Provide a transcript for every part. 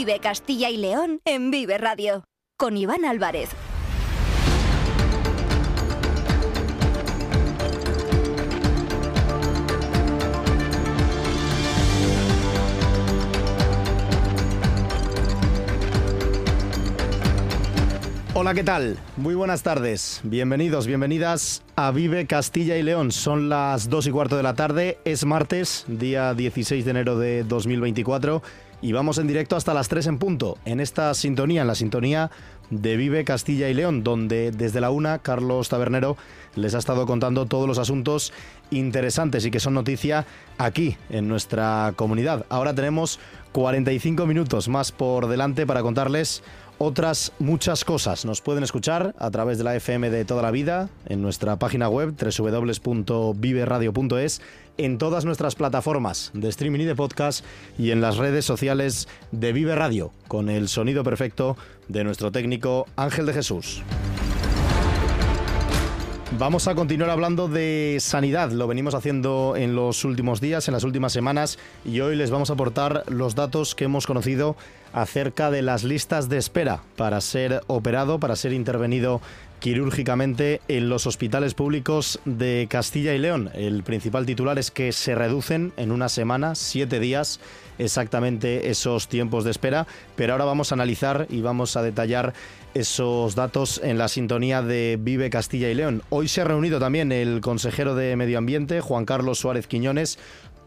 Vive Castilla y León en Vive Radio. Con Iván Álvarez. Hola, ¿qué tal? Muy buenas tardes. Bienvenidos, bienvenidas a Vive Castilla y León. Son las 2 y cuarto de la tarde. Es martes, día 16 de enero de 2024 y vamos en directo hasta las 3 en punto, en esta sintonía, en la sintonía de Vive Castilla y León, donde desde la una Carlos Tabernero les ha estado contando todos los asuntos interesantes y que son noticia aquí en nuestra comunidad. Ahora tenemos 45 minutos más por delante para contarles otras muchas cosas. Nos pueden escuchar a través de la FM de toda la vida, en nuestra página web www.viveradio.es, en todas nuestras plataformas de streaming y de podcast y en las redes sociales de Vive Radio, con el sonido perfecto de nuestro técnico Ángel de Jesús. Vamos a continuar hablando de sanidad. Lo venimos haciendo en los últimos días, en las últimas semanas, y hoy les vamos a aportar los datos que hemos conocido acerca de las listas de espera para ser operado, para ser intervenido quirúrgicamente en los hospitales públicos de Castilla y León. El principal titular es que se reducen en una semana, siete días, exactamente esos tiempos de espera, pero ahora vamos a analizar y vamos a detallar esos datos en la sintonía de Vive Castilla y León. Hoy se ha reunido también el consejero de Medio Ambiente, Juan Carlos Suárez Quiñones,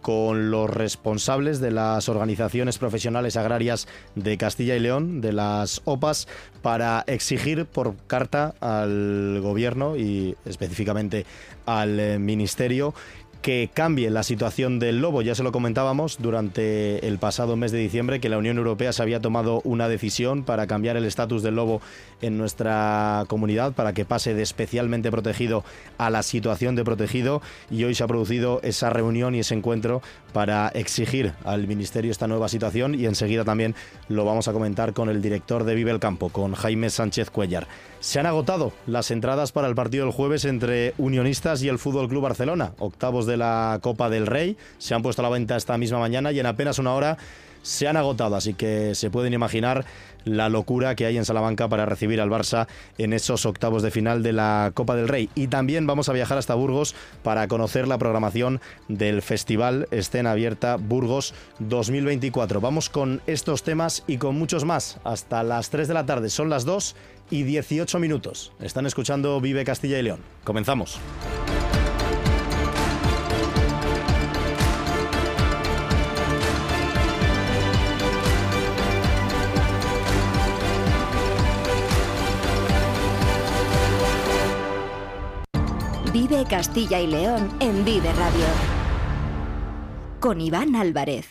con los responsables de las organizaciones profesionales agrarias de Castilla y León, de las OPAs, para exigir por carta al gobierno y específicamente al eh, ministerio que cambie la situación del lobo. Ya se lo comentábamos durante el pasado mes de diciembre que la Unión Europea se había tomado una decisión para cambiar el estatus del lobo en nuestra comunidad, para que pase de especialmente protegido a la situación de protegido y hoy se ha producido esa reunión y ese encuentro para exigir al Ministerio esta nueva situación y enseguida también lo vamos a comentar con el director de Vive el Campo, con Jaime Sánchez Cuellar. Se han agotado las entradas para el partido del jueves entre Unionistas y el Fútbol Club Barcelona, octavos de la Copa del Rey. Se han puesto a la venta esta misma mañana y en apenas una hora se han agotado, así que se pueden imaginar la locura que hay en Salamanca para recibir al Barça en esos octavos de final de la Copa del Rey. Y también vamos a viajar hasta Burgos para conocer la programación del Festival Escena Abierta Burgos 2024. Vamos con estos temas y con muchos más hasta las 3 de la tarde. Son las 2 y 18 minutos. Están escuchando Vive Castilla y León. Comenzamos. Castilla y León en Vive Radio. Con Iván Álvarez.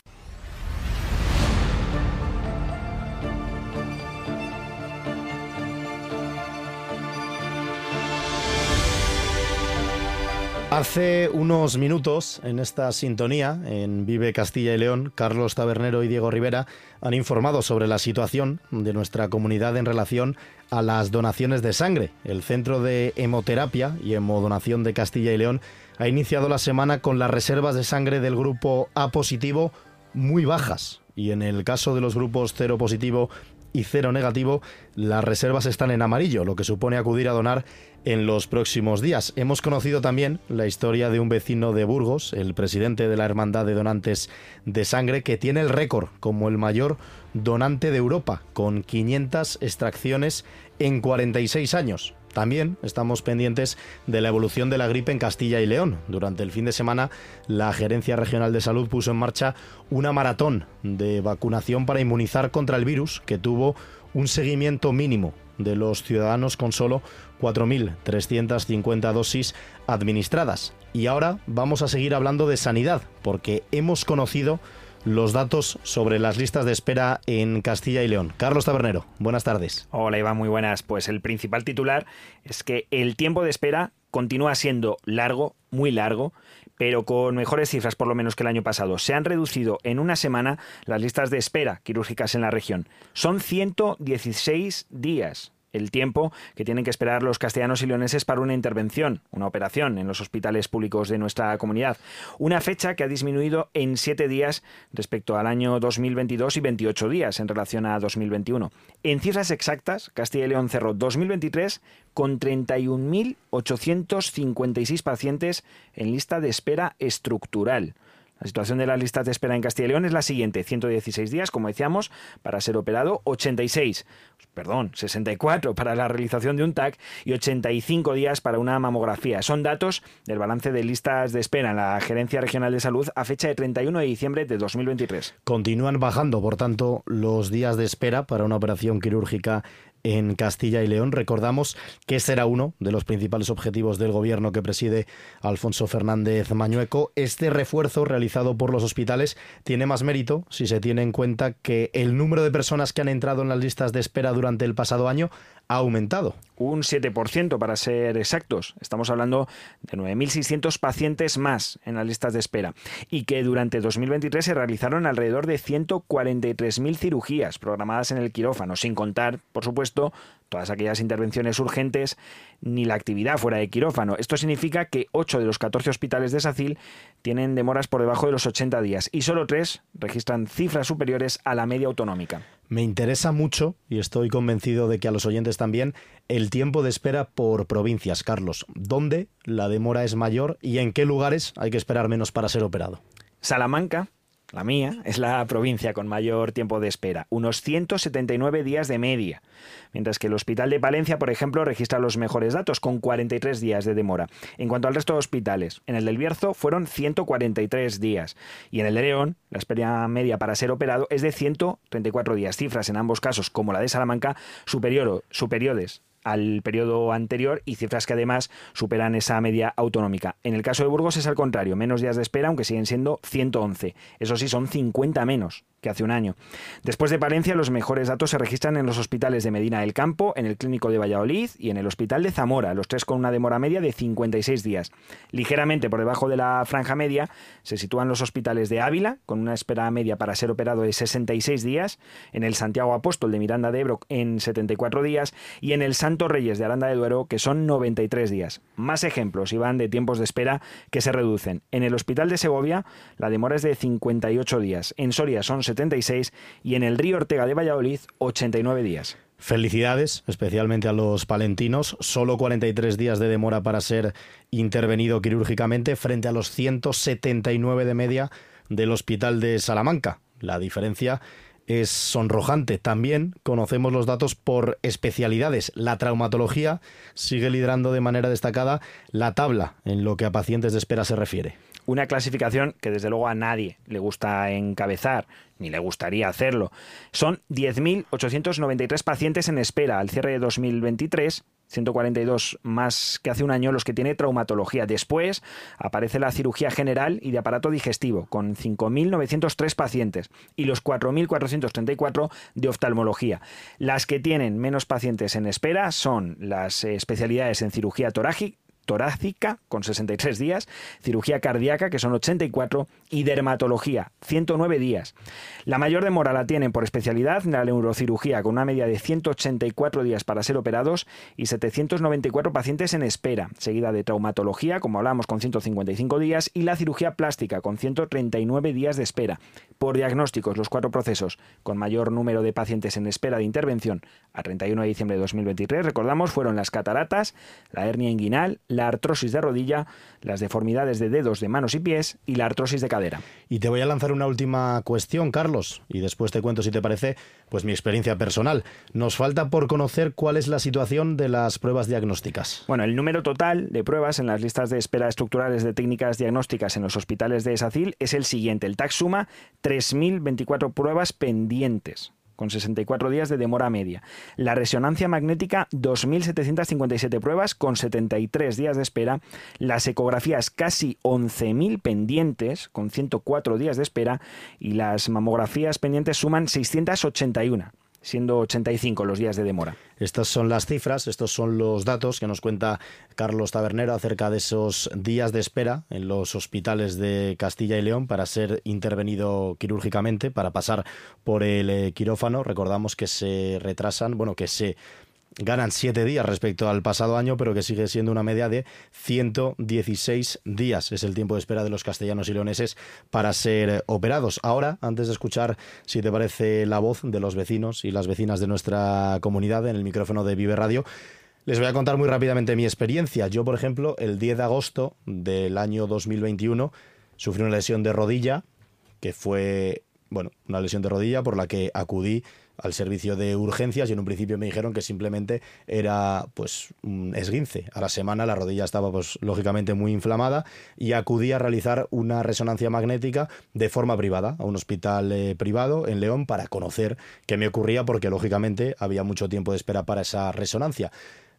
Hace unos minutos, en esta sintonía, en Vive Castilla y León, Carlos Tabernero y Diego Rivera han informado sobre la situación de nuestra comunidad en relación a las donaciones de sangre. El Centro de Hemoterapia y Hemodonación de Castilla y León ha iniciado la semana con las reservas de sangre del grupo A positivo muy bajas. Y en el caso de los grupos cero positivo y cero negativo, las reservas están en amarillo, lo que supone acudir a donar en los próximos días. Hemos conocido también la historia de un vecino de Burgos, el presidente de la Hermandad de Donantes de Sangre, que tiene el récord como el mayor donante de Europa, con 500 extracciones en 46 años. También estamos pendientes de la evolución de la gripe en Castilla y León. Durante el fin de semana, la Gerencia Regional de Salud puso en marcha una maratón de vacunación para inmunizar contra el virus que tuvo un seguimiento mínimo de los ciudadanos con solo 4.350 dosis administradas. Y ahora vamos a seguir hablando de sanidad, porque hemos conocido los datos sobre las listas de espera en Castilla y León. Carlos Tabernero, buenas tardes. Hola Iván, muy buenas. Pues el principal titular es que el tiempo de espera continúa siendo largo, muy largo, pero con mejores cifras por lo menos que el año pasado. Se han reducido en una semana las listas de espera quirúrgicas en la región. Son 116 días el tiempo que tienen que esperar los castellanos y leoneses para una intervención, una operación en los hospitales públicos de nuestra comunidad. Una fecha que ha disminuido en siete días respecto al año 2022 y 28 días en relación a 2021. En cifras exactas, Castilla y León cerró 2023 con 31.856 pacientes en lista de espera estructural. La situación de las listas de espera en Castilla y León es la siguiente: 116 días, como decíamos, para ser operado, 86, perdón, 64 para la realización de un TAC y 85 días para una mamografía. Son datos del balance de listas de espera en la Gerencia Regional de Salud a fecha de 31 de diciembre de 2023. Continúan bajando, por tanto, los días de espera para una operación quirúrgica en Castilla y León. Recordamos que ese era uno de los principales objetivos del gobierno que preside Alfonso Fernández Mañueco. Este refuerzo realizado por los hospitales tiene más mérito si se tiene en cuenta que el número de personas que han entrado en las listas de espera durante el pasado año ha aumentado. Un 7% para ser exactos. Estamos hablando de 9.600 pacientes más en las listas de espera y que durante 2023 se realizaron alrededor de 143.000 cirugías programadas en el quirófano, sin contar, por supuesto, todas aquellas intervenciones urgentes ni la actividad fuera de quirófano. Esto significa que 8 de los 14 hospitales de SACIL tienen demoras por debajo de los 80 días y solo 3 registran cifras superiores a la media autonómica. Me interesa mucho, y estoy convencido de que a los oyentes también, el tiempo de espera por provincias, Carlos. ¿Dónde la demora es mayor y en qué lugares hay que esperar menos para ser operado? Salamanca, la mía, es la provincia con mayor tiempo de espera, unos 179 días de media, mientras que el Hospital de Palencia, por ejemplo, registra los mejores datos, con 43 días de demora. En cuanto al resto de hospitales, en el del Bierzo fueron 143 días y en el de León, la espera media para ser operado es de 134 días, cifras en ambos casos, como la de Salamanca, superior, superiores al periodo anterior y cifras que además superan esa media autonómica. En el caso de Burgos es al contrario, menos días de espera, aunque siguen siendo 111. Eso sí, son 50 menos que hace un año. Después de Palencia, los mejores datos se registran en los hospitales de Medina del Campo, en el Clínico de Valladolid y en el Hospital de Zamora, los tres con una demora media de 56 días. Ligeramente por debajo de la franja media se sitúan los hospitales de Ávila, con una espera media para ser operado de 66 días, en el Santiago Apóstol de Miranda de Ebro en 74 días y en el Santo Reyes de Aranda de Duero, que son 93 días. Más ejemplos, Iván, de tiempos de espera que se reducen. En el Hospital de Segovia, la demora es de 58 días. En Soria son 76 y en el Río Ortega de Valladolid 89 días. Felicidades, especialmente a los palentinos. Solo 43 días de demora para ser intervenido quirúrgicamente frente a los 179 de media del Hospital de Salamanca. La diferencia es sonrojante. También conocemos los datos por especialidades. La traumatología sigue liderando de manera destacada la tabla en lo que a pacientes de espera se refiere. Una clasificación que desde luego a nadie le gusta encabezar, ni le gustaría hacerlo. Son 10.893 pacientes en espera al cierre de 2023 142 más que hace un año los que tiene traumatología. Después aparece la cirugía general y de aparato digestivo, con 5.903 pacientes, y los 4.434 de oftalmología. Las que tienen menos pacientes en espera son las especialidades en cirugía torácica, torácica, con 63 días, cirugía cardíaca, que son 84, y dermatología, 109 días. La mayor demora la tienen por especialidad la neurocirugía, con una media de 184 días para ser operados y 794 pacientes en espera, seguida de traumatología, como hablamos, con 155 días, y la cirugía plástica, con 139 días de espera. Por diagnósticos, los cuatro procesos con mayor número de pacientes en espera de intervención a 31 de diciembre de 2023, recordamos, fueron las cataratas, la hernia inguinal, la artrosis de rodilla, las deformidades de dedos de manos y pies y la artrosis de cadera. Y te voy a lanzar una última cuestión, Carlos, y después te cuento si te parece, pues mi experiencia personal. Nos falta por conocer cuál es la situación de las pruebas diagnósticas. Bueno, el número total de pruebas en las listas de espera estructurales de técnicas diagnósticas en los hospitales de SACIL es el siguiente. El TAC suma 3.024 pruebas pendientes con 64 días de demora media. La resonancia magnética, 2.757 pruebas con 73 días de espera. Las ecografías, casi 11.000 pendientes con 104 días de espera. Y las mamografías pendientes suman 681 siendo 85 los días de demora. Estas son las cifras, estos son los datos que nos cuenta Carlos Tabernero acerca de esos días de espera en los hospitales de Castilla y León para ser intervenido quirúrgicamente, para pasar por el eh, quirófano. Recordamos que se retrasan, bueno, que se ganan siete días respecto al pasado año, pero que sigue siendo una media de 116 días. Es el tiempo de espera de los castellanos y leoneses para ser operados. Ahora, antes de escuchar, si te parece, la voz de los vecinos y las vecinas de nuestra comunidad en el micrófono de Vive Radio, les voy a contar muy rápidamente mi experiencia. Yo, por ejemplo, el 10 de agosto del año 2021 sufrí una lesión de rodilla, que fue, bueno, una lesión de rodilla por la que acudí al servicio de urgencias y en un principio me dijeron que simplemente era pues un esguince. A la semana la rodilla estaba pues lógicamente muy inflamada y acudí a realizar una resonancia magnética de forma privada a un hospital eh, privado en León para conocer qué me ocurría porque lógicamente había mucho tiempo de espera para esa resonancia.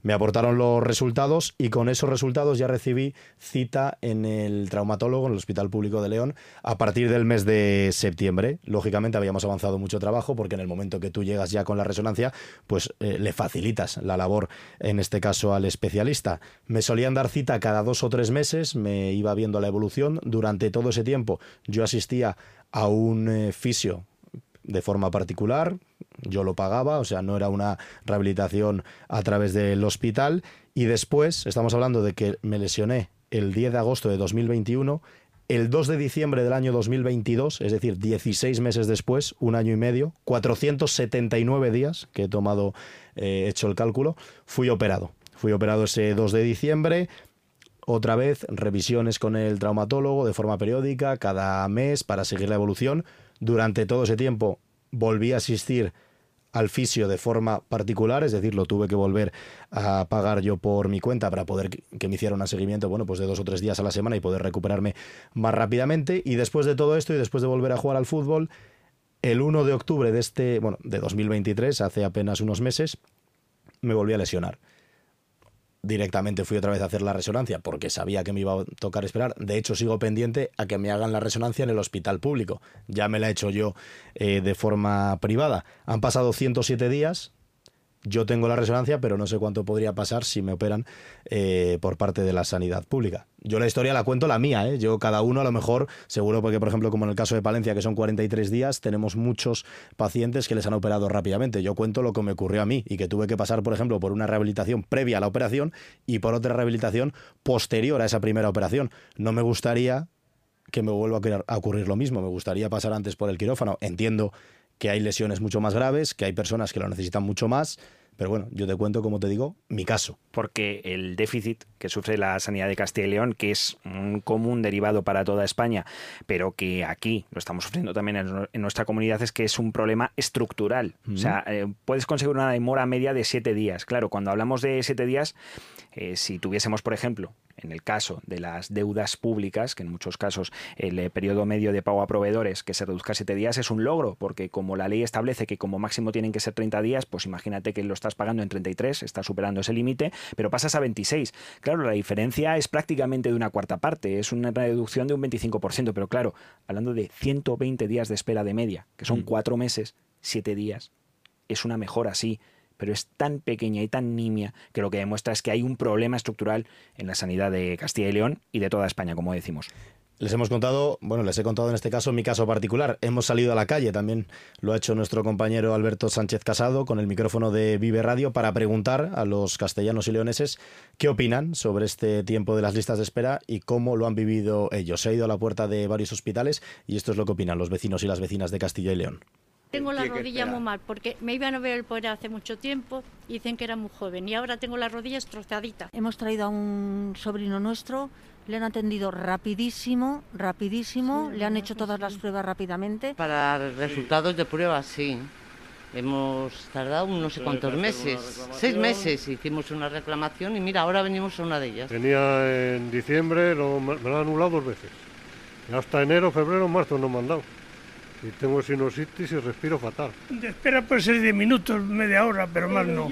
Me aportaron los resultados y con esos resultados ya recibí cita en el traumatólogo, en el Hospital Público de León, a partir del mes de septiembre. Lógicamente habíamos avanzado mucho trabajo porque en el momento que tú llegas ya con la resonancia, pues eh, le facilitas la labor, en este caso al especialista. Me solían dar cita cada dos o tres meses, me iba viendo la evolución. Durante todo ese tiempo yo asistía a un eh, fisio de forma particular, yo lo pagaba, o sea, no era una rehabilitación a través del hospital. Y después, estamos hablando de que me lesioné el 10 de agosto de 2021, el 2 de diciembre del año 2022, es decir, 16 meses después, un año y medio, 479 días que he tomado, he hecho el cálculo, fui operado. Fui operado ese 2 de diciembre, otra vez revisiones con el traumatólogo de forma periódica, cada mes para seguir la evolución. Durante todo ese tiempo volví a asistir al fisio de forma particular, es decir, lo tuve que volver a pagar yo por mi cuenta para poder que me hiciera un seguimiento, bueno, pues de dos o tres días a la semana y poder recuperarme más rápidamente. Y después de todo esto y después de volver a jugar al fútbol, el 1 de octubre de este, bueno, de 2023, hace apenas unos meses, me volví a lesionar directamente fui otra vez a hacer la resonancia porque sabía que me iba a tocar esperar. De hecho, sigo pendiente a que me hagan la resonancia en el hospital público. Ya me la he hecho yo eh, de forma privada. Han pasado 107 días yo tengo la resonancia, pero no sé cuánto podría pasar si me operan eh, por parte de la sanidad pública. Yo la historia la cuento la mía, ¿eh? yo cada uno a lo mejor, seguro porque por ejemplo como en el caso de Palencia, que son 43 días, tenemos muchos pacientes que les han operado rápidamente. Yo cuento lo que me ocurrió a mí y que tuve que pasar, por ejemplo, por una rehabilitación previa a la operación y por otra rehabilitación posterior a esa primera operación. No me gustaría que me vuelva a ocurrir lo mismo, me gustaría pasar antes por el quirófano. Entiendo que hay lesiones mucho más graves, que hay personas que lo necesitan mucho más. Pero bueno, yo te cuento, como te digo, mi caso. Porque el déficit que sufre la sanidad de Castilla y León, que es un común derivado para toda España, pero que aquí lo estamos sufriendo también en, nuestra comunidad, es que es un problema estructural. O sea, eh, puedes conseguir una demora media de siete días. Claro, cuando hablamos de siete días, eh, si tuviésemos, por ejemplo, en el caso de las deudas públicas, que en muchos casos el eh, periodo medio de pago a proveedores que se reduzca a siete días es un logro, porque como la ley establece que como máximo tienen que ser 30 días, pues imagínate que lo estás pagando en 33, estás superando ese límite, pero pasas a 26. Claro, la diferencia es prácticamente de una cuarta parte, es una reducción de un 25%, pero claro, hablando de 120 días de espera de media, que son mm. cuatro meses, siete días, es una mejora, sí pero es tan pequeña y tan nimia que lo que demuestra es que hay un problema estructural en la sanidad de Castilla y León y de toda España, como decimos. Les hemos contado, bueno, les he contado en este caso mi caso particular. Hemos salido a la calle, también lo ha hecho nuestro compañero Alberto Sánchez Casado con el micrófono de Vive Radio para preguntar a los castellanos y leoneses qué opinan sobre este tiempo de las listas de espera y cómo lo han vivido ellos. Se ha ido a la puerta de varios hospitales y esto es lo que opinan los vecinos y las vecinas de Castilla y León. Tengo la rodilla muy mal porque me iban a ver el poder hace mucho tiempo y dicen que era muy joven y ahora tengo la rodilla estrozadita. Hemos traído a un sobrino nuestro, le han atendido rapidísimo, rapidísimo, le han hecho todas las pruebas rápidamente. Para resultados de pruebas, sí. Hemos tardado no sé cuántos meses, seis meses hicimos una reclamación y mira, ahora venimos a una de ellas. Tenía en diciembre, me lo han anulado dos veces. Hasta enero, febrero, marzo no me han dado. Y tengo sinusitis y respiro fatal. De espera puede ser de minutos, media hora, pero, más no.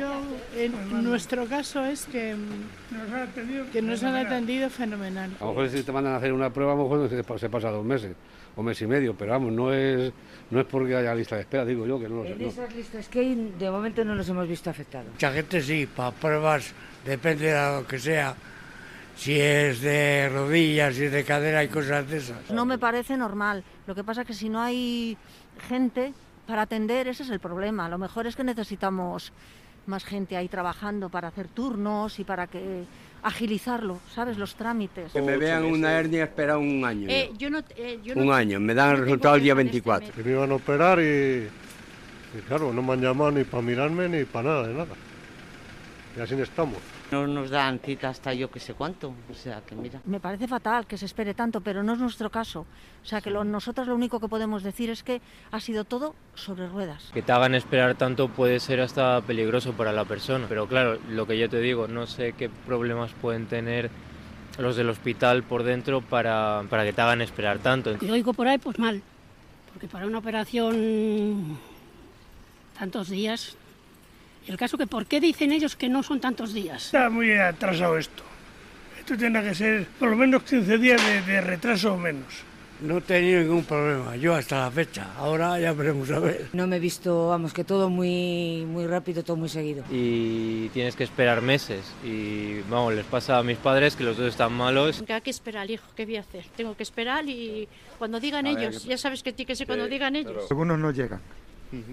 en nuestro caso es que nos han atendido, que nos han atendido fenomenal. A lo mejor si te mandan a hacer una prueba, a lo mejor se pasa dos meses o mes y medio, pero vamos, no es, no es porque haya lista de espera, digo yo que no lo sé. En esas listas que hay, de momento no nos hemos visto afectados. Mucha gente sí, para pruebas, depende de lo que sea si es de rodillas, si es de cadera y cosas de esas. No me parece normal. Lo que pasa es que si no hay gente para atender, ese es el problema. Lo mejor es que necesitamos más gente ahí trabajando para hacer turnos y para que agilizarlo, ¿sabes? Los trámites. Que me vean una hernia espera un año. Eh, yo no, eh, yo un no- año, me dan el resultado el día tengo fecha 24. Que me iban a operar y, y claro, no me han llamado ni para mirarme ni para nada, de nada. Y así estamos. No nos dan cita hasta yo que sé cuánto. O sea, que mira. Me parece fatal que se espere tanto, pero no es nuestro caso. O sea, que lo- nosotros lo único que podemos decir es que ha sido todo sobre ruedas. Que te hagan esperar tanto puede ser hasta peligroso para la persona. Pero claro, lo que yo te digo, no sé qué problemas pueden tener los del hospital por dentro para, para que te hagan esperar tanto. Y oigo por ahí, pues mal, porque para una operación tantos días... Y el caso que, ¿por qué dicen ellos que no son tantos días? Está muy atrasado esto. Esto tiene que ser por lo menos 15 días de, de retraso o menos. No he tenido ningún problema, yo hasta la fecha. Ahora ya veremos a ver. No me he visto, vamos, que todo muy, muy rápido, todo muy seguido. Y tienes que esperar meses. Y vamos, les pasa a mis padres que los dos están malos. Que hay que esperar, hijo, ¿qué voy a hacer? Tengo que esperar y cuando digan A ver, ellos, que- ya sabes que tiene que ser cuando digan ellos. Algunos no llegan.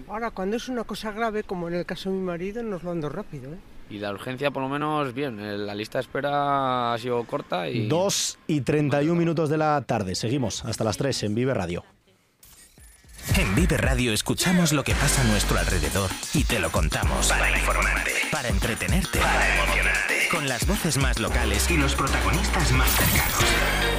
Ahora, cuando es una cosa grave, como en el caso de mi marido, nos lo ando rápido. ¿eh? Y la urgencia, por lo menos, bien. Eh, La lista de espera ha sido corta y... 2 y 31 minutos de la tarde. Seguimos hasta las 3 en Vive Radio. En Vive Radio escuchamos lo que pasa a nuestro alrededor y te lo contamos. Para informarte, para entretenerte, para emocionarte. Con las voces más locales y los protagonistas más cercanos.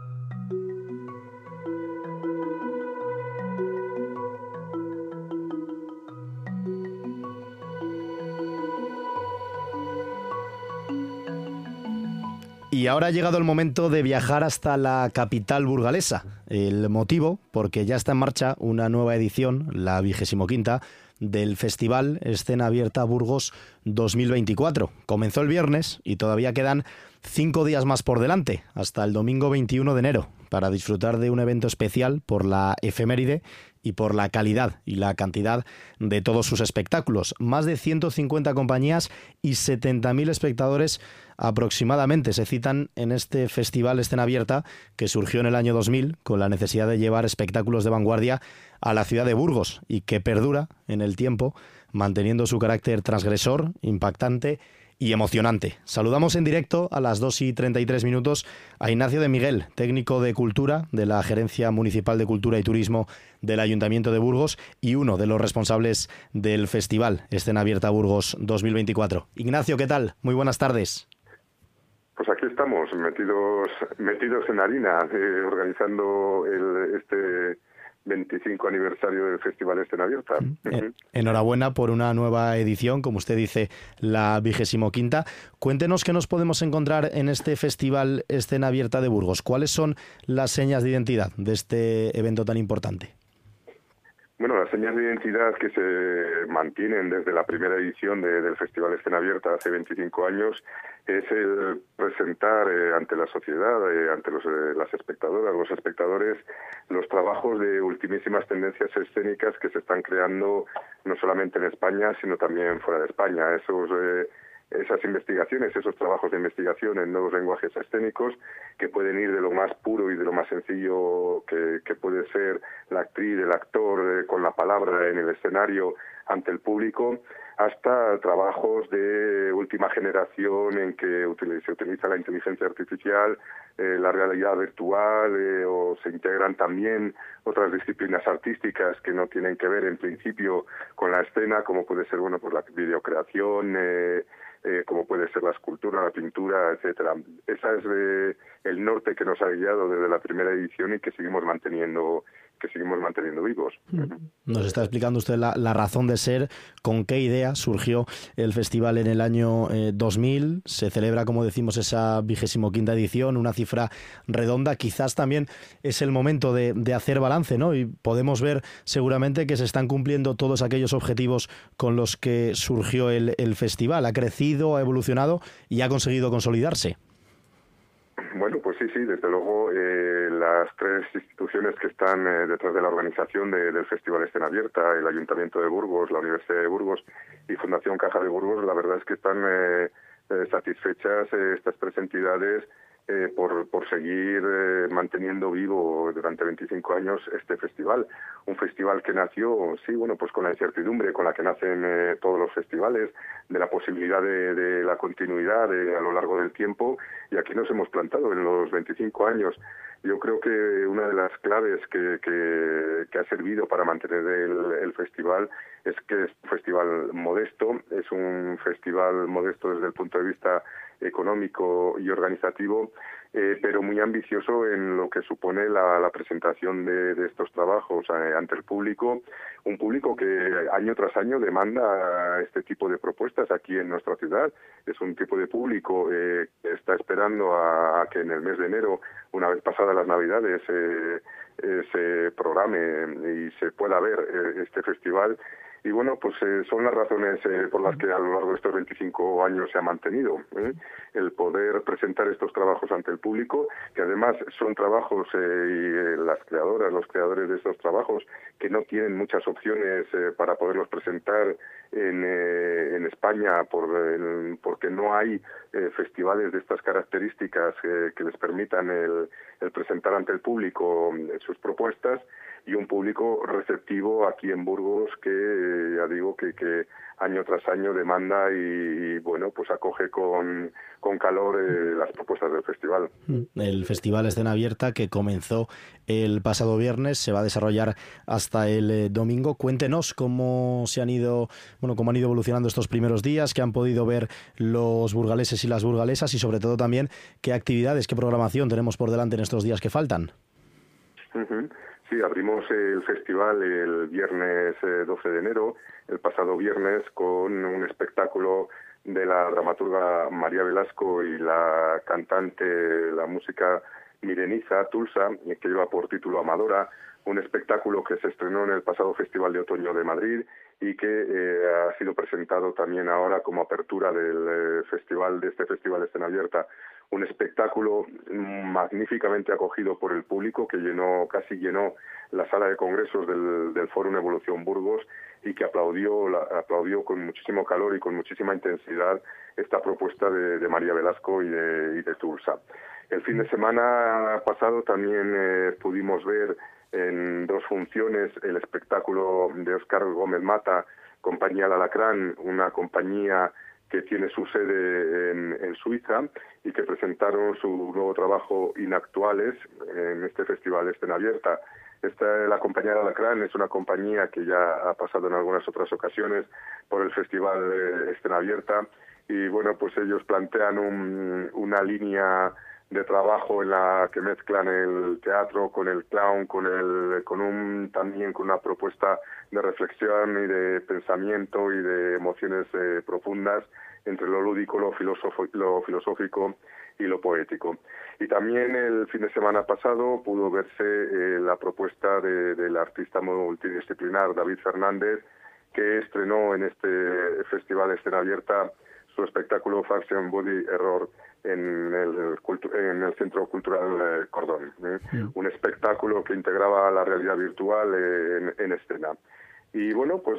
Y ahora ha llegado el momento de viajar hasta la capital burgalesa. El motivo, porque ya está en marcha una nueva edición, la vigésimo quinta, del Festival Escena Abierta Burgos 2024. Comenzó el viernes y todavía quedan cinco días más por delante, hasta el domingo 21 de enero, para disfrutar de un evento especial por la efeméride y por la calidad y la cantidad de todos sus espectáculos. Más de 150 compañías y 70.000 espectadores aproximadamente se citan en este festival escena abierta que surgió en el año 2000 con la necesidad de llevar espectáculos de vanguardia a la ciudad de Burgos y que perdura en el tiempo manteniendo su carácter transgresor, impactante y emocionante. Saludamos en directo a las 2 y 33 minutos a Ignacio de Miguel, técnico de Cultura de la Gerencia Municipal de Cultura y Turismo del Ayuntamiento de Burgos y uno de los responsables del Festival Escena Abierta Burgos 2024. Ignacio, ¿qué tal? Muy buenas tardes. Pues aquí estamos, metidos, metidos en harina, eh, organizando este 25 aniversario del Festival Escena Abierta. Eh, Enhorabuena por una nueva edición, como usted dice, la vigésimo quinta. Cuéntenos qué nos podemos encontrar en este Festival Escena Abierta de Burgos. ¿Cuáles son las señas de identidad de este evento tan importante? Bueno, las señas de identidad que se mantienen desde la primera edición de- del Festival Escena Abierta hace 25 años es el presentar eh, ante la sociedad, eh, ante los, eh, las espectadoras, los espectadores, los trabajos de ultimísimas tendencias escénicas que se están creando no solamente en España, sino también fuera de España. Esos eh, esas investigaciones, esos trabajos de investigación en nuevos lenguajes escénicos que pueden ir de lo más puro y de lo más sencillo que, puede ser la actriz, el actor eh, con la palabra en el escenario ante el público, hasta trabajos de última generación en que se utiliza la inteligencia artificial, eh, la realidad virtual eh, o se integran también otras disciplinas artísticas que no tienen que ver en principio con la escena, como puede ser bueno pues la videocreación, eh, eh, como puede ser la escultura, la pintura, etcétera. Esa es eh, el norte que nos ha guiado desde la primera edición y que seguimos manteniendo que seguimos manteniendo vivos. Nos está explicando usted la, la razón de ser, con qué idea surgió el festival en el año eh, 2000. Se celebra, como decimos, esa vigésimo quinta edición, una cifra redonda. Quizás también es el momento de, de hacer balance, ¿no? Y podemos ver seguramente que se están cumpliendo todos aquellos objetivos con los que surgió el, el festival. Ha crecido, ha evolucionado y ha conseguido consolidarse. bueno, pues sí, sí, desde luego eh, las tres instituciones que están eh, detrás de la organización del Festival Escena Abierta, el Ayuntamiento de Burgos, la Universidad de Burgos y Fundación Caja de Burgos, la verdad es que están eh, satisfechas estas tres entidades eh, por, seguir eh, manteniendo vivo durante 25 años este festival. Un festival que nació, sí, bueno, pues con la incertidumbre con la que nacen eh, todos los festivales, de la posibilidad de, la continuidad a lo largo del tiempo, y aquí nos hemos plantado en los 25 años. Yo creo que una de las claves que, ha servido para mantener el festival es que es un festival modesto, es un festival modesto desde el punto de vista económico y organizativo, eh, pero muy ambicioso en lo que supone la, presentación de, estos trabajos eh, ante el público, un público que año tras año demanda este tipo de propuestas aquí en nuestra ciudad. Es un tipo de público eh, que está esperando a, que en el mes de enero, una vez pasadas las Navidades, se programe y se pueda ver este festival y bueno, pues eh, son las razones eh, por las que a lo largo de estos 25 años se ha mantenido ¿eh? el poder presentar estos trabajos ante el público, que además son trabajos y las creadoras, los creadores de estos trabajos, que no tienen muchas opciones para poderlos presentar en, en España por, porque no hay festivales de estas características que les permitan el, el presentar ante el público sus propuestas y un público receptivo aquí en Burgos que eh, ya digo que, que año tras año demanda y, bueno pues acoge con, con calor eh, las propuestas del festival. Mm. El festival Escena Abierta que comenzó el pasado viernes se va a desarrollar hasta el eh, domingo. Cuéntenos cómo se han ido bueno cómo han ido evolucionando estos primeros días, qué han podido ver los burgaleses y las burgalesas y sobre todo también qué actividades, qué programación tenemos por delante en estos días que faltan. Sí, abrimos el festival el viernes 12 eh, de enero, el pasado viernes, con un espectáculo de la dramaturga María Velasco y la cantante, la música Mireniza Tulsa, que lleva por título Amadora, un espectáculo que se estrenó en el pasado Festival de Otoño de Madrid y que eh, ha sido presentado también ahora como apertura del eh, festival de este festival de escena abierta un espectáculo magníficamente acogido por el público que llenó casi llenó la sala de congresos del, del Fórum Evolución Burgos y que aplaudió aplaudió con muchísimo calor y con muchísima intensidad esta propuesta de, María Velasco y de, y Tulsa. El fin de semana pasado también eh, pudimos ver en dos funciones el espectáculo de Oscar Gómez Mata, Compañía La Alacrán, una compañía que tiene su sede en, Suiza y que presentaron su nuevo trabajo Inactuales en este festival de escena abierta. Esta, la compañía de Alacrán es una compañía que ya ha pasado en algunas otras ocasiones por el festival de escena abierta y bueno, pues ellos plantean una línea de trabajo en la que mezclan el teatro con el clown, con el, con un también con una propuesta de reflexión y de pensamiento y de emociones eh, profundas entre lo lúdico, lo, lo filosófico y lo poético. Y también el fin de semana pasado pudo verse eh, la propuesta del artista multidisciplinar David Fernández, que estrenó en este Festival Escena Abierta su espectáculo Faction Body Error en el, en el Centro Cultural eh, Cordón. ¿eh? Un espectáculo que integraba la realidad virtual eh, en, escena. Y bueno, pues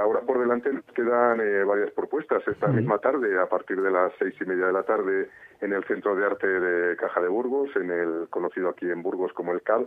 ahora por delante nos quedan varias propuestas. Esta misma tarde, a partir de las seis y media de la tarde, en el Centro de Arte de Caja de Burgos, en el conocido aquí en Burgos como el CAL,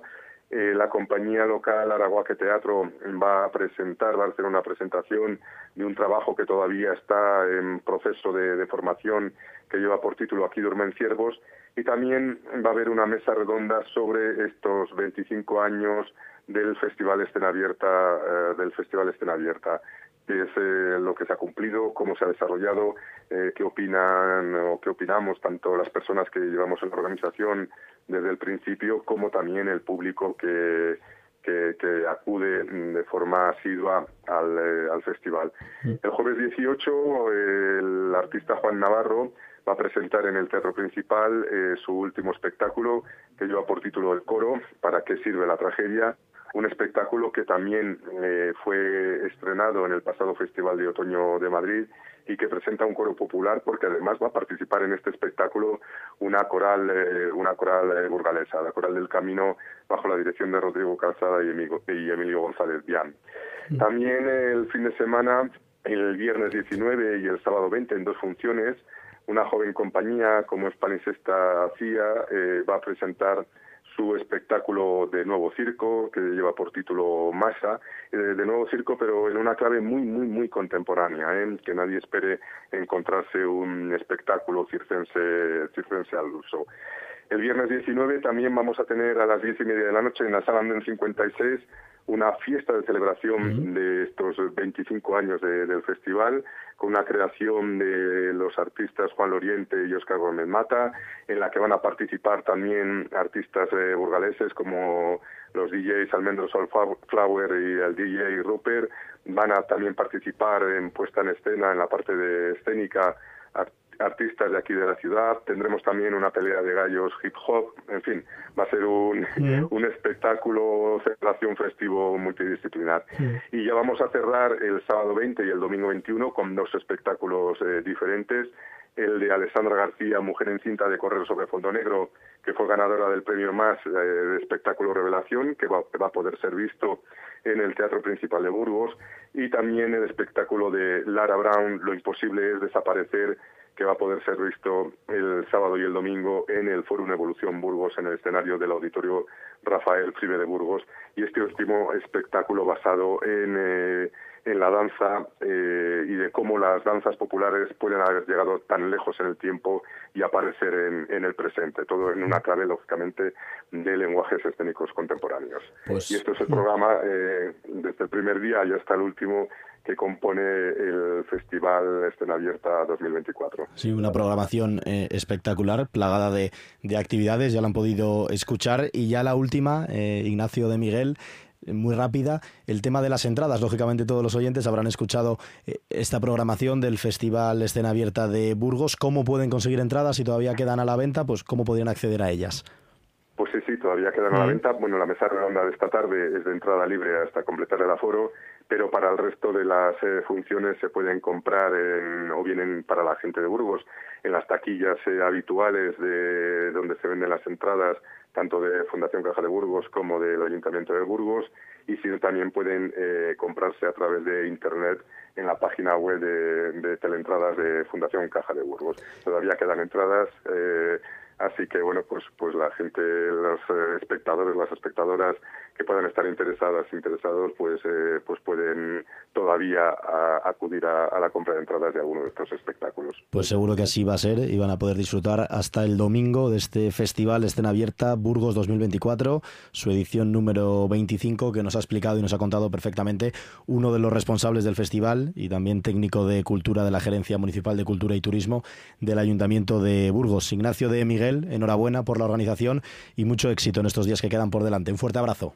eh, la compañía local Araguaque Teatro va a presentar, va a hacer una presentación de un trabajo que todavía está en proceso de, formación que lleva por título Aquí duermen ciervos. Y también va a haber una mesa redonda sobre estos 25 años del Festival Escena Abierta, eh, del Festival Escena Abierta qué es eh, lo que se ha cumplido, cómo se ha desarrollado, eh, qué opinan o qué opinamos tanto las personas que llevamos en la organización desde el principio como también el público que, que, acude de forma asidua al, eh, al festival. El jueves 18 el artista Juan Navarro va a presentar en el teatro principal su último espectáculo que lleva por título El coro, ¿Para qué sirve la tragedia? Un espectáculo que también eh, fue estrenado en el pasado Festival de Otoño de Madrid y que presenta un coro popular porque además va a participar en este espectáculo una coral eh, una coral burgalesa, la Coral del Camino bajo la dirección de Rodrigo Calzada y Emilio, González Bian. También el fin de semana, el viernes 19 y el sábado 20 en dos funciones, una joven compañía como es Palincesta CIA va a presentar su espectáculo de nuevo circo, que lleva por título Masa, eh, de nuevo circo, pero en una clave muy, muy, muy contemporánea, ¿eh? que nadie espere encontrarse un espectáculo circense, circense al uso. El viernes 19 también vamos a tener a las diez y media de la noche en la sala Anden 56 una fiesta de celebración de estos 25 años del festival, con una creación de los artistas Juan Loriente y Oscar Gómez Mata, en la que van a participar también artistas eh, burgaleses como los DJs Almendro Flower y el DJ Rupert. Van a también participar en puesta en escena, en la parte de escénica, artistas de aquí de la ciudad, tendremos también una pelea de gallos hip hop, en fin, va a ser un, un espectáculo, celebración festivo multidisciplinar. Y ya vamos a cerrar el sábado 20 y el domingo 21 con dos espectáculos eh, diferentes, el de Alessandra García, Mujer en cinta de correr sobre fondo negro, que fue ganadora del premio más eh, de espectáculo Revelación, que va, que va a poder ser visto en el Teatro Principal de Burgos, y también el espectáculo de Lara Brown, Lo imposible es desaparecer, que va a poder ser visto el sábado y el domingo en el Foro Evolución Burgos, en el escenario del Auditorio Rafael Fribe de Burgos, y este último espectáculo basado en, eh, en la danza eh, y de cómo las danzas populares pueden haber llegado tan lejos en el tiempo y aparecer en, en el presente, todo en una clave, lógicamente, de lenguajes escénicos contemporáneos. Pues y esto es el programa eh, desde el primer día y hasta el último que compone el Festival Escena Abierta 2024. Sí, una programación eh, espectacular, plagada de, de, actividades, ya la han podido escuchar. Y ya la última, eh, Ignacio de Miguel, muy rápida, el tema de las entradas. Lógicamente todos los oyentes habrán escuchado eh, esta programación del Festival Escena Abierta de Burgos. ¿Cómo pueden conseguir entradas si todavía quedan a la venta? Pues cómo podrían acceder a ellas. Pues sí, sí, todavía quedan a la venta. Bueno, la mesa redonda de esta tarde es de entrada libre hasta completar el aforo pero para el resto de las eh, funciones se pueden comprar o vienen para la gente de Burgos en las taquillas eh, habituales de donde se venden las entradas tanto de Fundación Caja de Burgos como del Ayuntamiento de Burgos y si también pueden eh, comprarse a través de internet en la página web de, de teleentradas de Fundación Caja de Burgos. Todavía quedan entradas Así que bueno, pues pues la gente, los eh, espectadores, las espectadoras que puedan estar interesadas, interesados, pues eh, pues pueden todavía acudir a, la compra de entradas de alguno de estos espectáculos. Pues seguro que así va a ser y van a poder disfrutar hasta el domingo de este festival Escena Abierta Burgos 2024, su edición número 25 que nos ha explicado y nos ha contado perfectamente uno de los responsables del festival y también técnico de cultura de la Gerencia Municipal de Cultura y Turismo del Ayuntamiento de Burgos, Ignacio de Miguel enhorabuena por la organización y mucho éxito en estos días que quedan por delante. Un fuerte abrazo.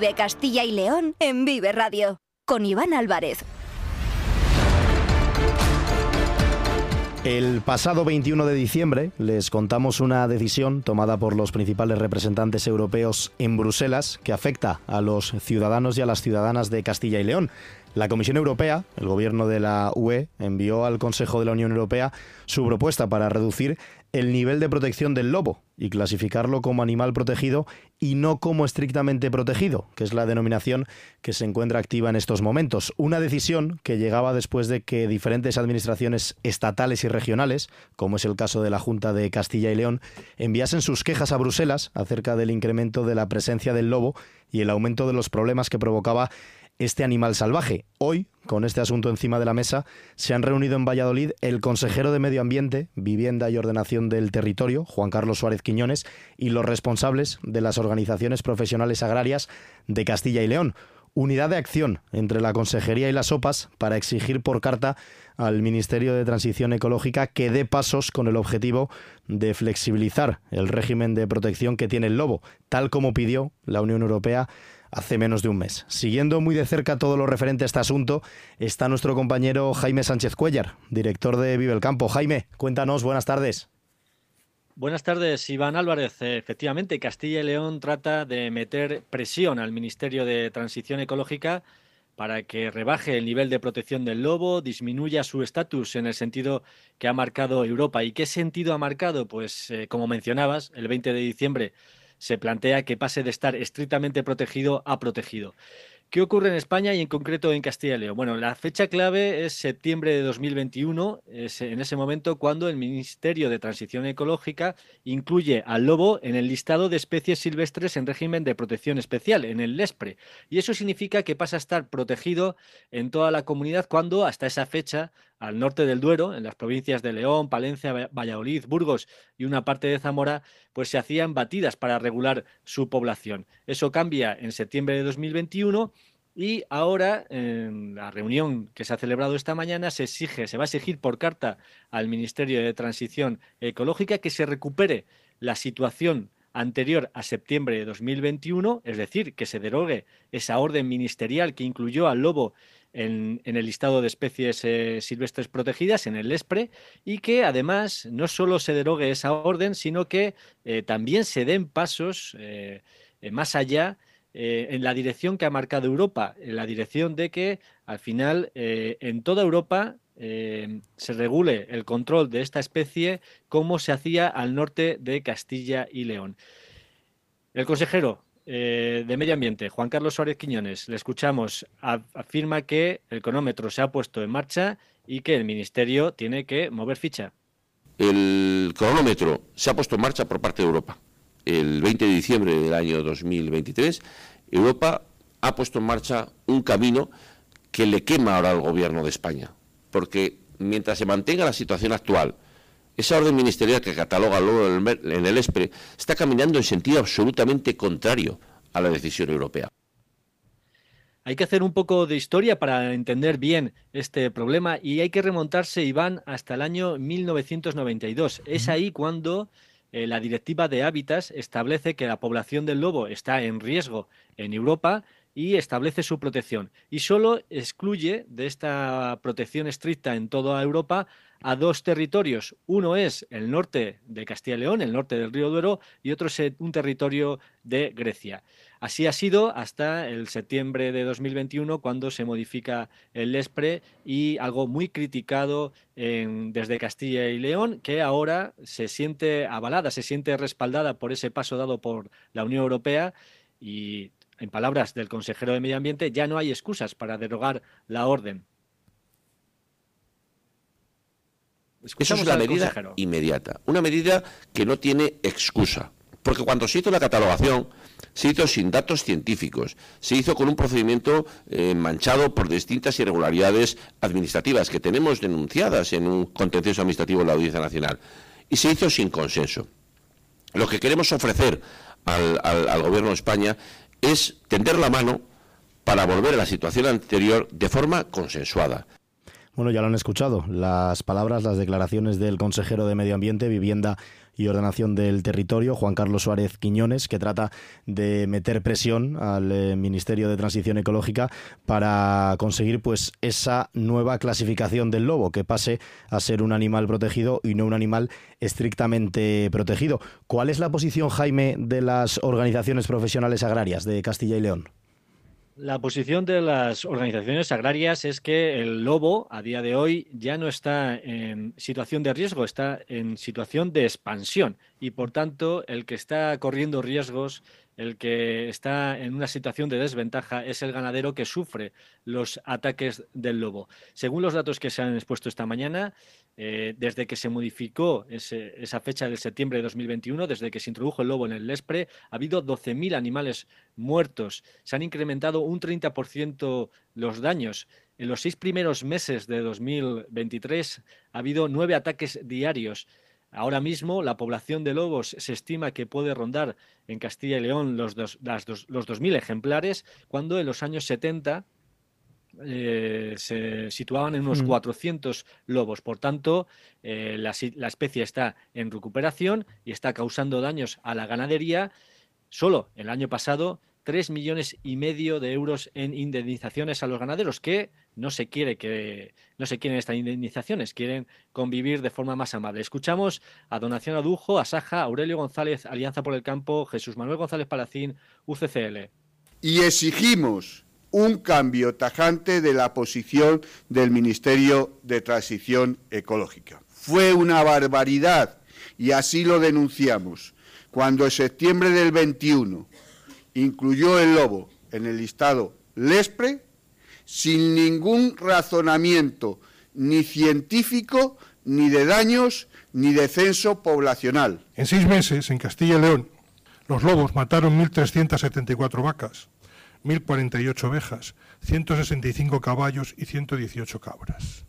Vive Castilla y León en Vive Radio con Iván Álvarez. El pasado 21 de diciembre les contamos una decisión tomada por los principales representantes europeos en Bruselas que afecta a los ciudadanos y a las ciudadanas de Castilla y León. La Comisión Europea, el gobierno de la UE, envió al Consejo de la Unión Europea su propuesta para reducir el nivel de protección del lobo y clasificarlo como animal protegido y no como estrictamente protegido, que es la denominación que se encuentra activa en estos momentos. Una decisión que llegaba después de que diferentes administraciones estatales y regionales, como es el caso de la Junta de Castilla y León, enviasen sus quejas a Bruselas acerca del incremento de la presencia del lobo y el aumento de los problemas que provocaba este animal salvaje. Hoy, con este asunto encima de la mesa, se han reunido en Valladolid el consejero de Medio Ambiente, Vivienda y Ordenación del Territorio, Juan Carlos Suárez Quiñones, y los responsables de las organizaciones profesionales agrarias de Castilla y León unidad de acción entre la Consejería y las OPAS para exigir por carta al Ministerio de Transición Ecológica que dé pasos con el objetivo de flexibilizar el régimen de protección que tiene el lobo, tal como pidió la Unión Europea hace menos de un mes. Siguiendo muy de cerca todo lo referente a este asunto, está nuestro compañero Jaime Sánchez Cuellar, director de Vive el Campo. Jaime, cuéntanos, buenas tardes. Buenas tardes, Iván Álvarez. Efectivamente, Castilla y León trata de meter presión al Ministerio de Transición Ecológica para que rebaje el nivel de protección del lobo, disminuya su estatus en el sentido que ha marcado Europa. ¿Y qué sentido ha marcado? Pues, eh, como mencionabas, el 20 de diciembre se plantea que pase de estar estrictamente protegido a protegido. ¿Qué ocurre en España y en concreto en Castilla y León? Bueno, la fecha clave es septiembre de 2021, es en ese momento cuando el Ministerio de Transición Ecológica incluye al lobo en el listado de especies silvestres en régimen de protección especial, en el LESPRE. Y eso significa que pasa a estar protegido en toda la comunidad cuando hasta esa fecha al norte del Duero, en las provincias de León, Palencia, Valladolid, Burgos y una parte de Zamora, pues se hacían batidas para regular su población. Eso cambia en septiembre de 2021 y ahora, en la reunión que se ha celebrado esta mañana, se exige, se va a exigir por carta al Ministerio de Transición Ecológica que se recupere la situación anterior a septiembre de 2021, es decir, que se derogue esa orden ministerial que incluyó al lobo en, el listado de especies eh, silvestres protegidas, en el ESPRE, y que además no solo se derogue esa orden, sino que eh, también se den pasos eh, más allá en la dirección que ha marcado Europa, en la dirección de que al final en toda Europa se regule el control de esta especie como se hacía al norte de Castilla y León. El consejero eh, de Medio Ambiente, Juan Carlos Suárez Quiñones, le escuchamos, afirma que el cronómetro se ha puesto en marcha y que el Ministerio tiene que mover ficha. El cronómetro se ha puesto en marcha por parte de Europa. El 20 de diciembre del año 2023, Europa ha puesto en marcha un camino que le quema ahora al gobierno de España. Porque mientras se mantenga la situación actual, esa orden ministerial que cataloga luego en el ESPRE está caminando en sentido absolutamente contrario a la decisión europea. Hay que hacer un poco de historia para entender bien este problema y hay que remontarse, Iván, hasta el año 1992. Es ahí cuando eh, la Directiva de Hábitats establece que la población del lobo está en riesgo en Europa y establece su protección. Y solo excluye de esta protección estricta en toda Europa a dos territorios. Uno es el norte de Castilla y León, el norte del río Duero, y otro es un territorio de Grecia. Así ha sido hasta el septiembre de 2021, cuando se modifica el LESPRE y algo muy criticado desde Castilla y León, que ahora se siente avalada, se siente respaldada por ese paso dado por la Unión Europea y en palabras del consejero de Medio Ambiente, ya no hay excusas para derogar la orden. Esa es una medida inmediata, una medida que no tiene excusa. Porque cuando se hizo la catalogación, se hizo sin datos científicos, se hizo con un procedimiento eh, manchado por distintas irregularidades administrativas que tenemos denunciadas en un contencioso administrativo de la Audiencia Nacional, y se hizo sin consenso. Lo que queremos ofrecer al Gobierno de España es tender la mano para volver a la situación anterior de forma consensuada. Bueno, ya lo han escuchado, las palabras, las declaraciones del consejero de Medio Ambiente, Vivienda y Ordenación del Territorio, Juan Carlos Suárez Quiñones, que trata de meter presión al eh, Ministerio de Transición Ecológica para conseguir pues esa nueva clasificación del lobo, que pase a ser un animal protegido y no un animal estrictamente protegido. ¿Cuál es la posición, Jaime, de las organizaciones profesionales agrarias de Castilla y León? La posición de las organizaciones agrarias es que el lobo a día de hoy ya no está en situación de riesgo, está en situación de expansión y por tanto el que está corriendo riesgos el que está en una situación de desventaja es el ganadero que sufre los ataques del lobo. Según los datos que se han expuesto esta mañana, eh, desde que se modificó esa fecha del septiembre de 2021, desde que se introdujo el lobo en el Lespre, ha habido 12.000 animales muertos. Se han incrementado un 30% los daños. En los seis primeros meses de 2023 ha habido nueve ataques diarios. Ahora mismo la población de lobos se estima que puede rondar en Castilla y León los, dos, los 2.000 ejemplares, cuando en los años 70 eh, se situaban en unos 400 mm. lobos. Por tanto, eh, la, la, especie está en recuperación y está causando daños a la ganadería. Solo el año pasado 3 millones y medio de euros en indemnizaciones a los ganaderos, que no se quiere que no se quieren estas indemnizaciones, quieren convivir de forma más amable. Escuchamos a Donación Adujo, a Saja, Aurelio González, Alianza por el Campo, Jesús Manuel González Palacín, UCCL. Y exigimos un cambio tajante de la posición del Ministerio de Transición Ecológica. Fue una barbaridad y así lo denunciamos cuando en septiembre del 21 incluyó el lobo en el listado LESPRE sin ningún razonamiento ni científico, ni de daños, ni de censo poblacional. En seis meses, en Castilla y León, los lobos mataron 1.374 vacas, 1.048 ovejas, 165 caballos y 118 cabras.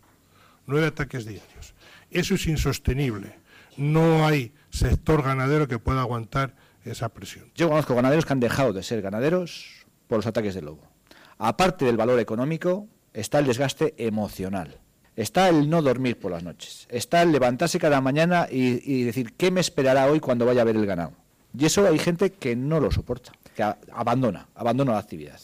Nueve ataques diarios. Eso es insostenible. No hay sector ganadero que pueda aguantar esa presión. Yo conozco ganaderos que han dejado de ser ganaderos por los ataques del lobo. Aparte del valor económico, está el desgaste emocional. Está el no dormir por las noches. Está el levantarse cada mañana y, decir, ¿qué me esperará hoy cuando vaya a ver el ganado? Y eso hay gente que no lo soporta, abandona, abandona la actividad.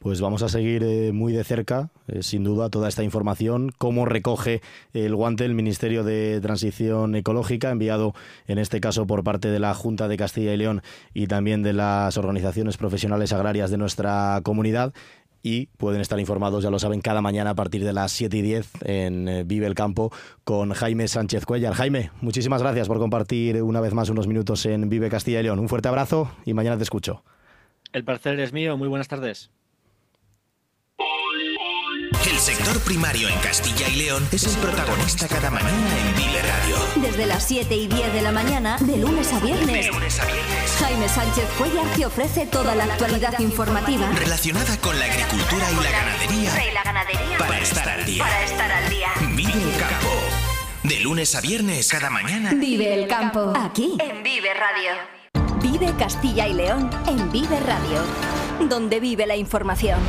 Pues vamos a seguir eh, muy de cerca, eh, sin duda, toda esta información, cómo recoge el guante el Ministerio de Transición Ecológica, enviado en este caso por parte de la Junta de Castilla y León y también de las organizaciones profesionales agrarias de nuestra comunidad. Y pueden estar informados, ya lo saben, cada mañana a partir de las 7 y 10 en eh, Vive el Campo con Jaime Sánchez Cuellar. Jaime, muchísimas gracias por compartir una vez más unos minutos en Vive Castilla y León. Un fuerte abrazo y mañana te escucho. El placer es mío. Muy buenas tardes. El sector primario en Castilla y León es el protagonista cada mañana en Vive Radio. Desde las 7 y 10 de la mañana, de lunes a viernes. Jaime Sánchez Cuellar te ofrece toda la actualidad informativa relacionada con la agricultura y la ganadería. Y la ganadería. Para estar al día. Para estar al día. Vive el campo. De lunes a viernes, cada mañana. Vive el campo. Aquí, en Vive Radio. Vive Castilla y León en Vive Radio. Donde vive la información.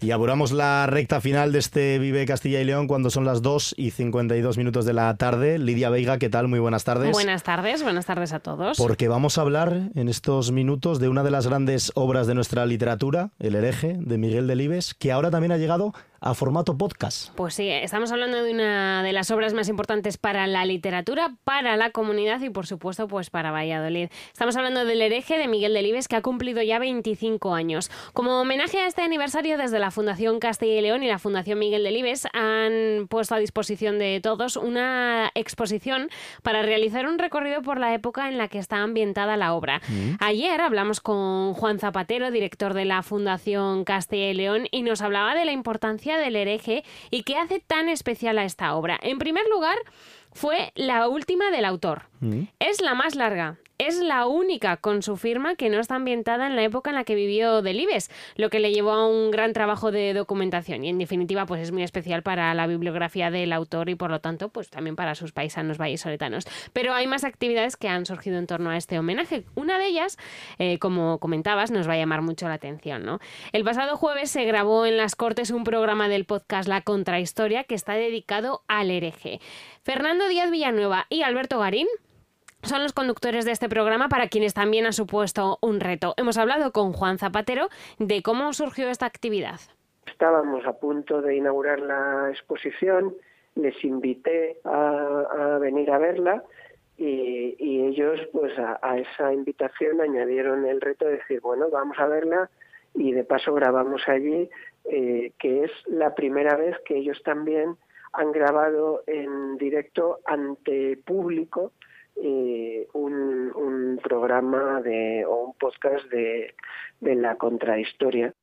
Y aburamos la recta final de este Vive Castilla y León cuando son las 2 y 52 minutos de la tarde. Lidia Veiga, ¿qué tal? Muy buenas tardes. Buenas tardes, buenas tardes a todos. Porque vamos a hablar en estos minutos de una de las grandes obras de nuestra literatura, El hereje, de Miguel Delibes, que ahora también ha llegado a formato podcast. Pues sí, estamos hablando de una de las obras más importantes para la literatura, para la comunidad y por supuesto pues para Valladolid. Estamos hablando del hereje de Miguel Delibes que ha cumplido ya 25 años. Como homenaje a este aniversario desde la Fundación Castilla y León y la Fundación Miguel Delibes han puesto a disposición de todos una exposición para realizar un recorrido por la época en la que está ambientada la obra. Mm. Ayer hablamos con Juan Zapatero, director de la Fundación Castilla y León y nos hablaba de la importancia del hereje y qué hace tan especial a esta obra. En primer lugar, fue la última del autor. Mm. Es la más larga, es la única con su firma que no está ambientada en la época en la que vivió Delibes, lo que le llevó a un gran trabajo de documentación y en definitiva pues es muy especial para la bibliografía del autor y por lo tanto pues también para sus paisanos vallesoletanos. Pero hay más actividades que han surgido en torno a este homenaje. Una de ellas, eh, como comentabas, nos va a llamar mucho la atención. ¿no? El pasado jueves se grabó en las Cortes un programa del podcast La Contrahistoria que está dedicado al hereje. Fernando Díaz Villanueva y Alberto Garín son los conductores de este programa para quienes también ha supuesto un reto. Hemos hablado con Juan Zapatero de cómo surgió esta actividad. Estábamos a punto de inaugurar la exposición, les invité a, venir a verla y, ellos pues a, a, esa invitación añadieron el reto de decir, bueno, vamos a verla y de paso grabamos allí eh, que es la primera vez que ellos también han grabado en directo ante público eh, un, un, programa de, o un podcast de, de la contrahistoria.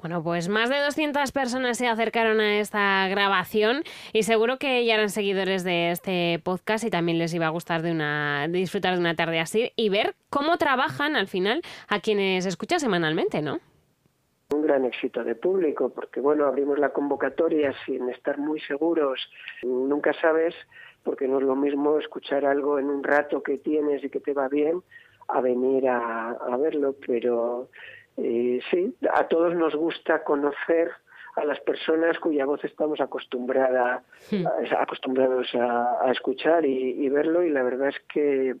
Bueno, pues más de 200 personas se acercaron a esta grabación y seguro que ya eran seguidores de este podcast y también les iba a gustar de una disfrutar de una tarde así y ver cómo trabajan al final a quienes escuchan semanalmente, ¿no? Un gran éxito de público, porque bueno, abrimos la convocatoria sin estar muy seguros. Nunca sabes, porque no es lo mismo escuchar algo en un rato que tienes y que te va bien, a venir a, verlo, pero eh, sí, a todos nos gusta conocer a las personas cuya voz estamos acostumbrada, Hmm. a- acostumbrados a, a escuchar y, y verlo y la verdad es que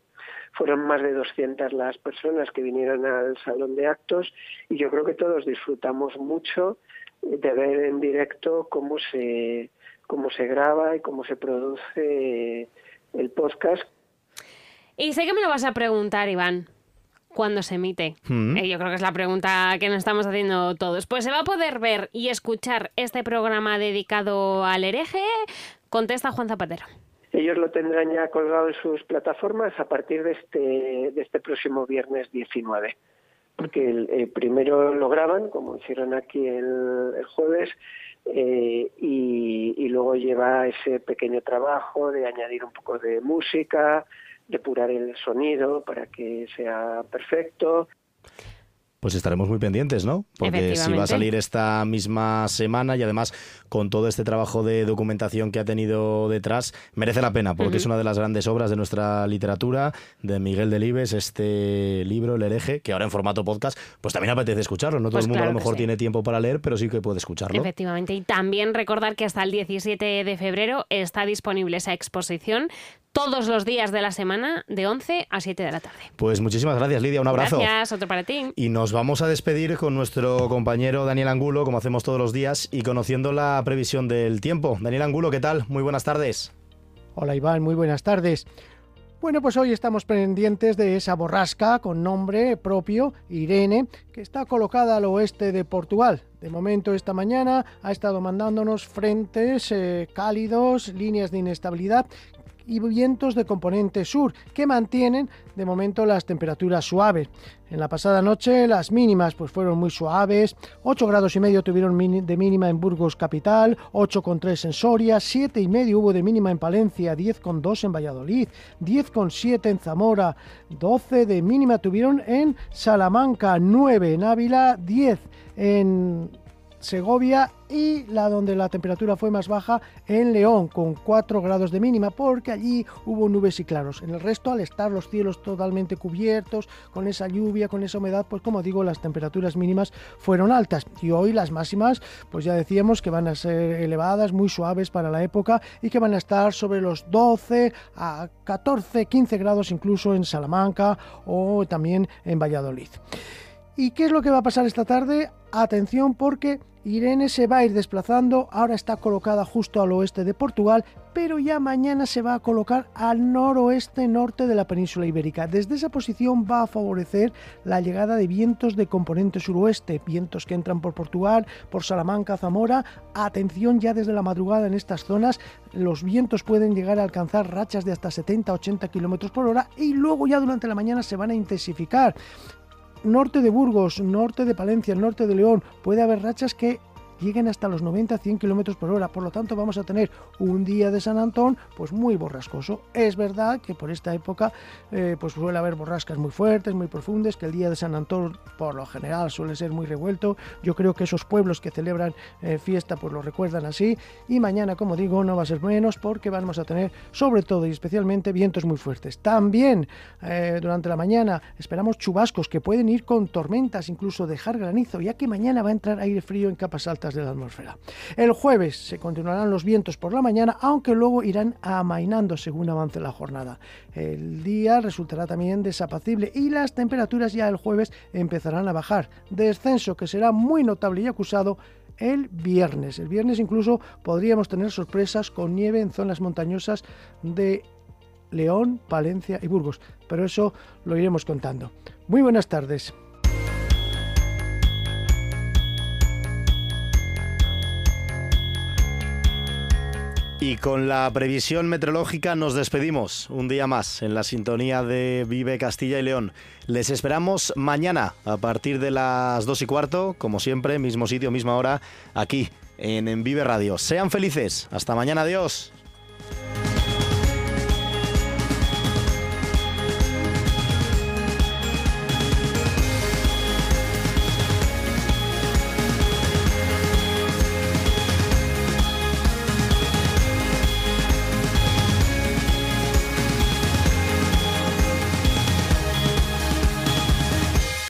fueron más de 200 las personas que vinieron al salón de actos y yo creo que todos disfrutamos mucho de ver en directo cómo se cómo se graba y cómo se produce el podcast Y sé que me lo vas a preguntar, Iván. ¿Cuándo se emite? Mm. Eh, yo creo que es la pregunta que nos estamos haciendo todos. Pues se va a poder ver y escuchar este programa dedicado al hereje. Contesta Juan Zapatero. Ellos lo tendrán ya colgado en sus plataformas a partir de este, de este próximo viernes 19. Porque el, eh, primero lo graban, como hicieron aquí el, el jueves, eh, y, y luego lleva ese pequeño trabajo de añadir un poco de música, depurar el sonido para que sea perfecto. Pues estaremos muy pendientes, ¿no? Porque si va a salir esta misma semana y además con todo este trabajo de documentación que ha tenido detrás, merece la pena, porque es una de las grandes obras de nuestra literatura, de Miguel Delibes, este libro, El hereje, que ahora en formato podcast, pues también apetece escucharlo. No todo Pues el mundo a lo mejor sí. tiene tiempo para leer, pero sí que puede escucharlo. Efectivamente. Y también recordar que hasta el 17 de febrero está disponible esa exposición todos los días de la semana de 11 a 7 de la tarde. Pues muchísimas gracias, Lidia. Un abrazo. Gracias, otro para ti. Y nos vamos a despedir con nuestro compañero Daniel Angulo, como hacemos todos los días, y conociendo la previsión del tiempo. Daniel Angulo, ¿qué tal? Muy buenas tardes. Hola Iván, muy buenas tardes. Bueno, pues hoy estamos pendientes de esa borrasca con nombre propio, Irene, que está colocada al oeste de Portugal. De momento, esta mañana ha estado mandándonos frentes eh, cálidos, líneas de inestabilidad y vientos de componente sur que mantienen de momento las temperaturas suaves. En la pasada noche las mínimas pues fueron muy suaves, 8 grados y medio tuvieron de mínima en Burgos capital, 8,3 en Soria, 7 y medio hubo de mínima en Palencia, 10,2 en Valladolid, 10,7 en Zamora, 12 de mínima tuvieron en Salamanca, 9 en Ávila, 10 en Segovia y la donde la temperatura fue más baja en León con 4 grados de mínima porque allí hubo nubes y claros. En el resto al estar los cielos totalmente cubiertos con esa lluvia, con esa humedad, pues como digo las temperaturas mínimas fueron altas y hoy las máximas pues ya decíamos que van a ser elevadas, muy suaves para la época y que van a estar sobre los 12 a 14, 15 grados incluso en Salamanca o también en Valladolid. ¿Y qué es lo que va a pasar esta tarde? Atención porque Irene se va a ir desplazando, ahora está colocada justo al oeste de Portugal, pero ya mañana se va a colocar al noroeste norte de la península ibérica. Desde esa posición va a favorecer la llegada de vientos de componente suroeste, vientos que entran por Portugal, por Salamanca, Zamora. Atención ya desde la madrugada en estas zonas, los vientos pueden llegar a alcanzar rachas de hasta 70-80 kilómetros por hora y luego ya durante la mañana se van a intensificar norte de Burgos, norte de Palencia, norte de León, puede haber rachas que lleguen hasta los 90-100 kilómetros por hora. Por lo tanto, vamos a tener un día de San Antón, pues muy borrascoso. Es verdad que por esta época, eh, pues suele haber borrascas muy fuertes, muy profundas, que el día de San Antón, por lo general, suele ser muy revuelto. Yo creo que esos pueblos que celebran eh, fiesta, pues lo recuerdan así. Y mañana, como digo, no va a ser menos, porque vamos a tener, sobre todo y especialmente, vientos muy fuertes. También, eh, durante la mañana, esperamos chubascos que pueden ir con tormentas, incluso dejar granizo, ya que mañana va a entrar aire frío en capas de la atmósfera. El jueves se continuarán los vientos por la mañana, aunque luego irán amainando según avance la jornada. El día resultará también desapacible y las temperaturas ya el jueves empezarán a bajar. Descenso que será muy notable y acusado el viernes. El viernes incluso podríamos tener sorpresas con nieve en zonas montañosas de León, Palencia y Burgos, pero eso lo iremos contando. Muy buenas tardes. Y con la previsión meteorológica nos despedimos un día más en la sintonía de Vive Castilla y León. Les esperamos mañana a partir de las dos y cuarto, como siempre, mismo sitio, misma hora, aquí en, en Vive Radio. Sean felices. Hasta mañana, adiós.